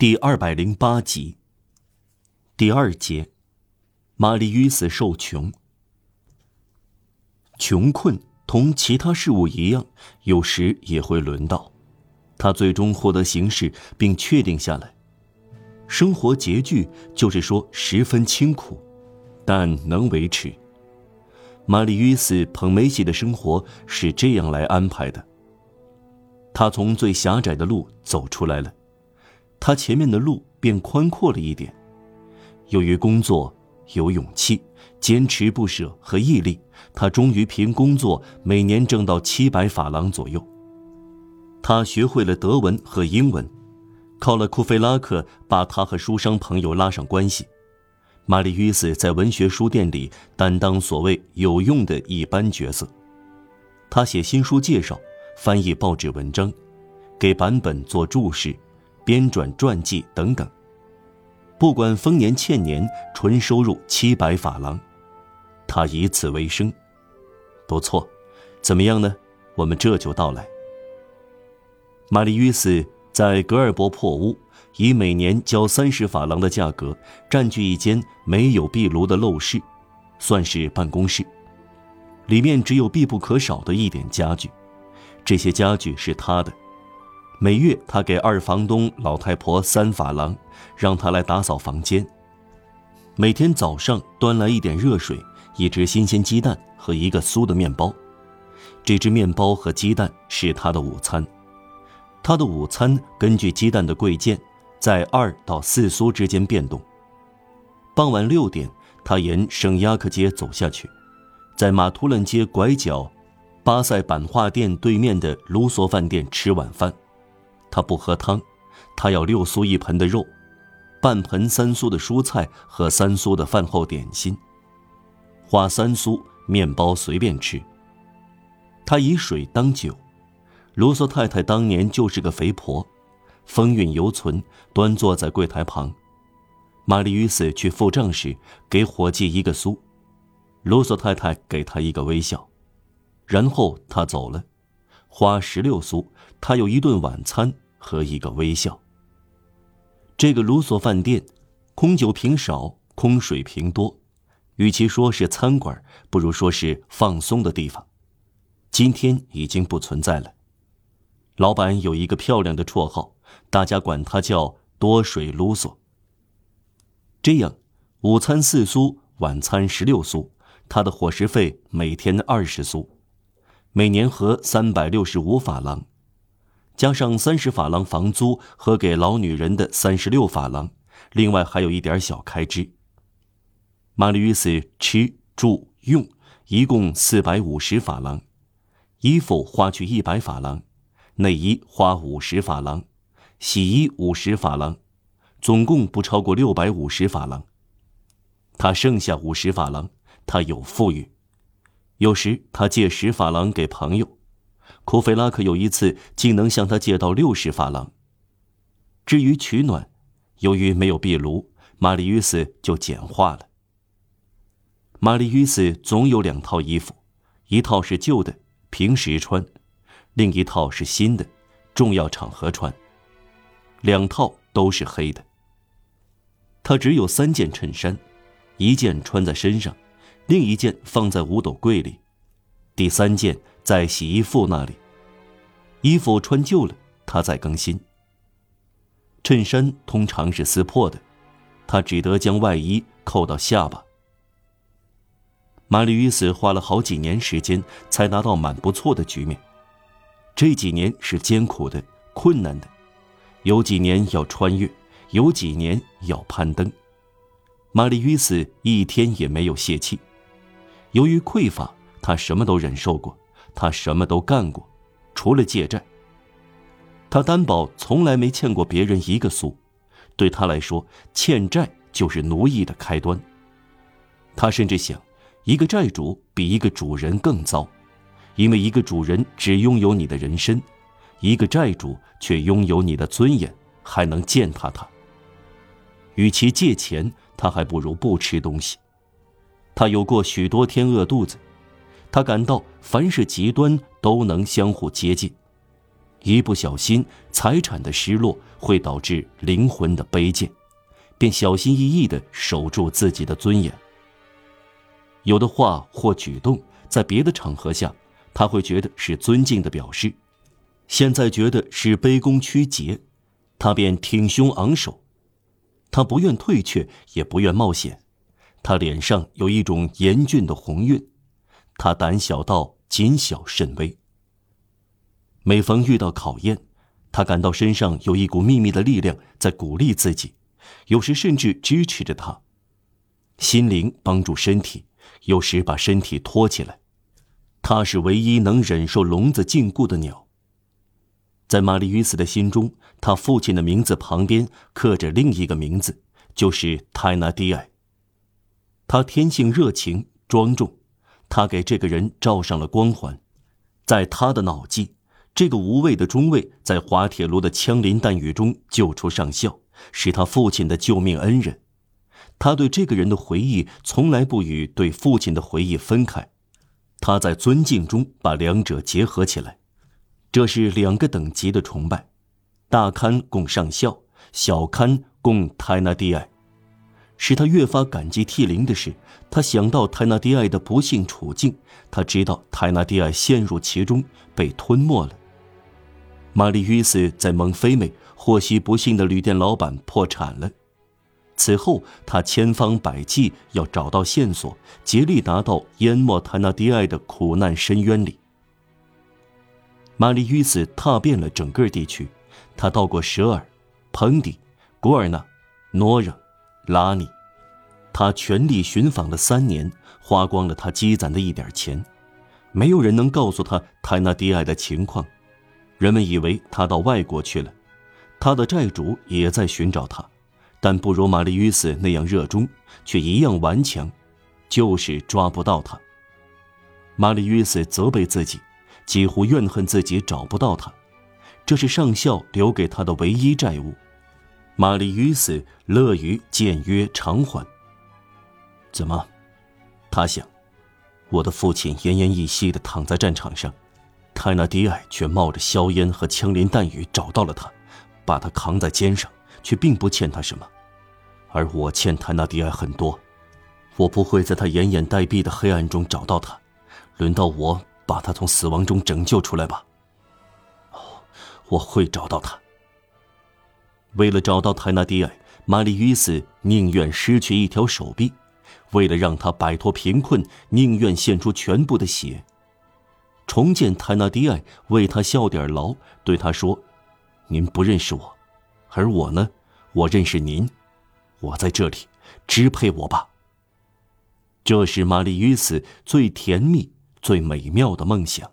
第二百零八集。第二节，玛丽与死受穷。穷困同其他事物一样，有时也会轮到。他最终获得形式，并确定下来。生活拮据，就是说十分清苦，但能维持。玛丽与死捧梅西的生活是这样来安排的。他从最狭窄的路走出来了。他前面的路变宽阔了一点。由于工作有勇气、坚持不舍和毅力，他终于凭工作每年挣到七百法郎左右。他学会了德文和英文，靠了库菲拉克把他和书商朋友拉上关系。玛丽·斯在文学书店里担当所谓有用的一般角色。他写新书介绍，翻译报纸文章，给版本做注释。编撰传记等等，不管丰年欠年，纯收入七百法郎，他以此为生，不错。怎么样呢？我们这就到来。玛丽·斯在格尔伯破屋，以每年交三十法郎的价格占据一间没有壁炉的陋室，算是办公室。里面只有必不可少的一点家具，这些家具是他的。每月，他给二房东老太婆三法郎，让她来打扫房间。每天早上端来一点热水、一只新鲜鸡蛋和一个酥的面包。这只面包和鸡蛋是他的午餐。他的午餐根据鸡蛋的贵贱，在二到四苏之间变动。傍晚六点，他沿圣亚克街走下去，在马图伦街拐角，巴塞版画店对面的卢梭饭店吃晚饭。他不喝汤，他要六苏一盆的肉，半盆三苏的蔬菜和三苏的饭后点心。花三苏，面包随便吃。他以水当酒。卢梭太太当年就是个肥婆，风韵犹存，端坐在柜台旁。玛丽·与斯去付账时，给伙计一个苏，卢梭太太给他一个微笑，然后他走了。花十六苏，他有一顿晚餐和一个微笑。这个卢索饭店，空酒瓶少，空水瓶多，与其说是餐馆，不如说是放松的地方。今天已经不存在了。老板有一个漂亮的绰号，大家管他叫多水卢索。这样，午餐四苏，晚餐十六苏，他的伙食费每天二十苏。每年合三百六十五法郎，加上三十法郎房租和给老女人的三十六法郎，另外还有一点小开支。玛丽·与斯吃住用一共四百五十法郎，衣服花去一百法郎，内衣花五十法郎，洗衣五十法郎，总共不超过六百五十法郎。他剩下五十法郎，他有富裕。有时他借十法郎给朋友，库菲拉克有一次竟能向他借到六十法郎。至于取暖，由于没有壁炉，玛丽·与斯就简化了。玛丽·与斯总有两套衣服，一套是旧的，平时穿；另一套是新的，重要场合穿。两套都是黑的。他只有三件衬衫，一件穿在身上。另一件放在五斗柜里，第三件在洗衣服那里。衣服穿旧了，他再更新。衬衫通常是撕破的，他只得将外衣扣到下巴。玛丽·与斯花了好几年时间才达到蛮不错的局面。这几年是艰苦的、困难的，有几年要穿越，有几年要攀登。玛丽·与斯一天也没有泄气。由于匮乏，他什么都忍受过，他什么都干过，除了借债。他担保从来没欠过别人一个苏，对他来说，欠债就是奴役的开端。他甚至想，一个债主比一个主人更糟，因为一个主人只拥有你的人身，一个债主却拥有你的尊严，还能践踏他。与其借钱，他还不如不吃东西。他有过许多天饿肚子，他感到凡是极端都能相互接近。一不小心，财产的失落会导致灵魂的卑贱，便小心翼翼的守住自己的尊严。有的话或举动，在别的场合下，他会觉得是尊敬的表示，现在觉得是卑躬屈节，他便挺胸昂首。他不愿退却，也不愿冒险，他脸上有一种严峻的红晕，他胆小到谨小慎微。每逢遇到考验，他感到身上有一股秘密的力量在鼓励自己，有时甚至支持着他。心灵帮助身体，有时把身体托起来。他是唯一能忍受笼子禁锢的鸟。在玛丽·与斯的心中，他父亲的名字旁边刻着另一个名字，就是泰纳迪埃。他天性热情庄重，他给这个人罩上了光环，在他的脑际。这个无畏的中尉在滑铁卢的枪林弹雨中救出上校，是他父亲的救命恩人。他对这个人的回忆从来不与对父亲的回忆分开，他在尊敬中把两者结合起来。这是两个等级的崇拜：大刊供上校，小刊供泰纳蒂埃。使他越发感激涕零的是，他想到泰纳蒂埃的不幸处境，他知道泰纳蒂埃陷入其中，被吞没了。玛丽·约斯在蒙菲美获悉不幸的旅店老板破产了，此后他千方百计要找到线索，竭力达到淹没泰纳迪埃的苦难深渊里。玛丽·约斯踏遍了整个地区，他到过舍尔、彭迪、古尔纳、诺热、拉尼，他全力寻访了三年，花光了他积攒的一点钱，没有人能告诉他泰纳迪埃的情况。人们以为他到外国去了，他的债主也在寻找他，但不如玛丽·约斯那样热衷，却一样顽强，就是抓不到他。玛丽·约斯责备自己，几乎怨恨自己找不到他，这是上校留给他的唯一债务。玛丽·约斯乐于简约偿还。怎么？他想，我的父亲奄奄一息地躺在战场上。泰纳迪埃却冒着硝烟和枪林弹雨找到了他，把他扛在肩上，却并不欠他什么，而我欠泰纳迪埃很多。我不会在他奄奄待毙的黑暗中找到他，轮到我把他从死亡中拯救出来吧。哦，我会找到他。为了找到泰纳迪埃，玛丽·于斯宁愿失去一条手臂；为了让他摆脱贫困，宁愿献出全部的血。重见泰纳迪埃，为他效点劳，对他说：“您不认识我，而我呢，我认识您。我在这里，支配我吧。”这是玛丽·约斯最甜蜜、最美妙的梦想。